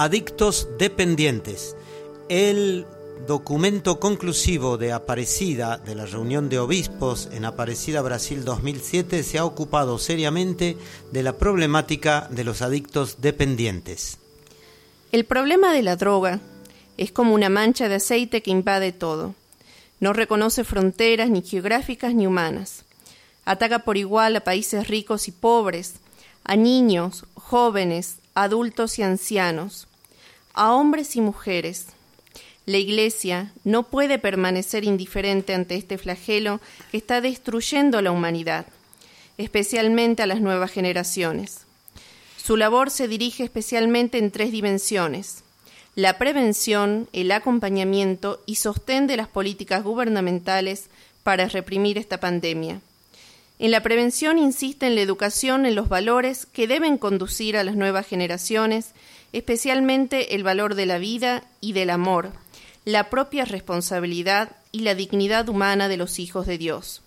Adictos Dependientes, el documento conclusivo de Aparecida, de la reunión de obispos en Aparecida Brasil 2007, se ha ocupado seriamente de la problemática de los adictos dependientes. El problema de la droga es como una mancha de aceite que invade todo. No reconoce fronteras ni geográficas ni humanas. Ataca por igual a países ricos y pobres, a niños, jóvenes, adultos y ancianos, a hombres y mujeres. La Iglesia no puede permanecer indiferente ante este flagelo que está destruyendo a la humanidad, especialmente a las nuevas generaciones. Su labor se dirige especialmente en tres dimensiones la prevención, el acompañamiento y sostén de las políticas gubernamentales para reprimir esta pandemia. En la prevención insiste en la educación en los valores que deben conducir a las nuevas generaciones, especialmente el valor de la vida y del amor, la propia responsabilidad y la dignidad humana de los hijos de Dios.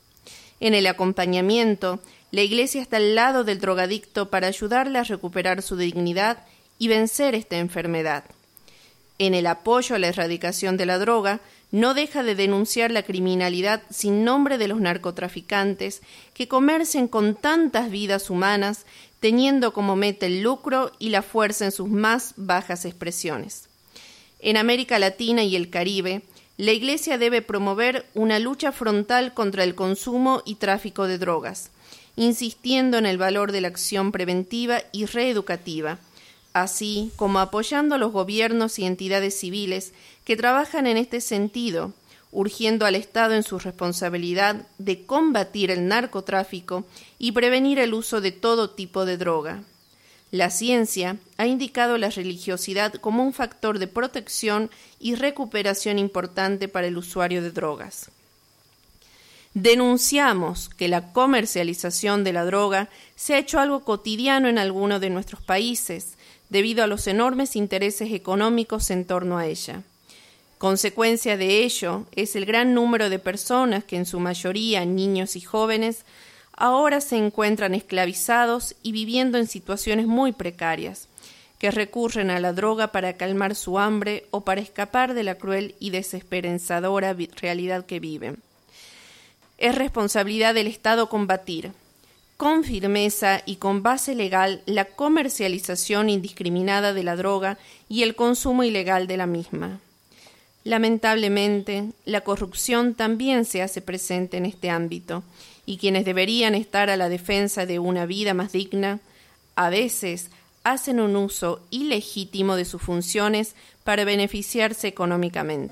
En el acompañamiento, la Iglesia está al lado del drogadicto para ayudarle a recuperar su dignidad y vencer esta enfermedad en el apoyo a la erradicación de la droga, no deja de denunciar la criminalidad sin nombre de los narcotraficantes que comercian con tantas vidas humanas, teniendo como meta el lucro y la fuerza en sus más bajas expresiones. En América Latina y el Caribe, la Iglesia debe promover una lucha frontal contra el consumo y tráfico de drogas, insistiendo en el valor de la acción preventiva y reeducativa, así como apoyando a los gobiernos y entidades civiles que trabajan en este sentido, urgiendo al Estado en su responsabilidad de combatir el narcotráfico y prevenir el uso de todo tipo de droga. La ciencia ha indicado la religiosidad como un factor de protección y recuperación importante para el usuario de drogas. Denunciamos que la comercialización de la droga se ha hecho algo cotidiano en algunos de nuestros países, debido a los enormes intereses económicos en torno a ella. Consecuencia de ello es el gran número de personas que en su mayoría niños y jóvenes ahora se encuentran esclavizados y viviendo en situaciones muy precarias, que recurren a la droga para calmar su hambre o para escapar de la cruel y desesperanzadora realidad que viven. Es responsabilidad del Estado combatir, con firmeza y con base legal la comercialización indiscriminada de la droga y el consumo ilegal de la misma. Lamentablemente, la corrupción también se hace presente en este ámbito, y quienes deberían estar a la defensa de una vida más digna, a veces hacen un uso ilegítimo de sus funciones para beneficiarse económicamente.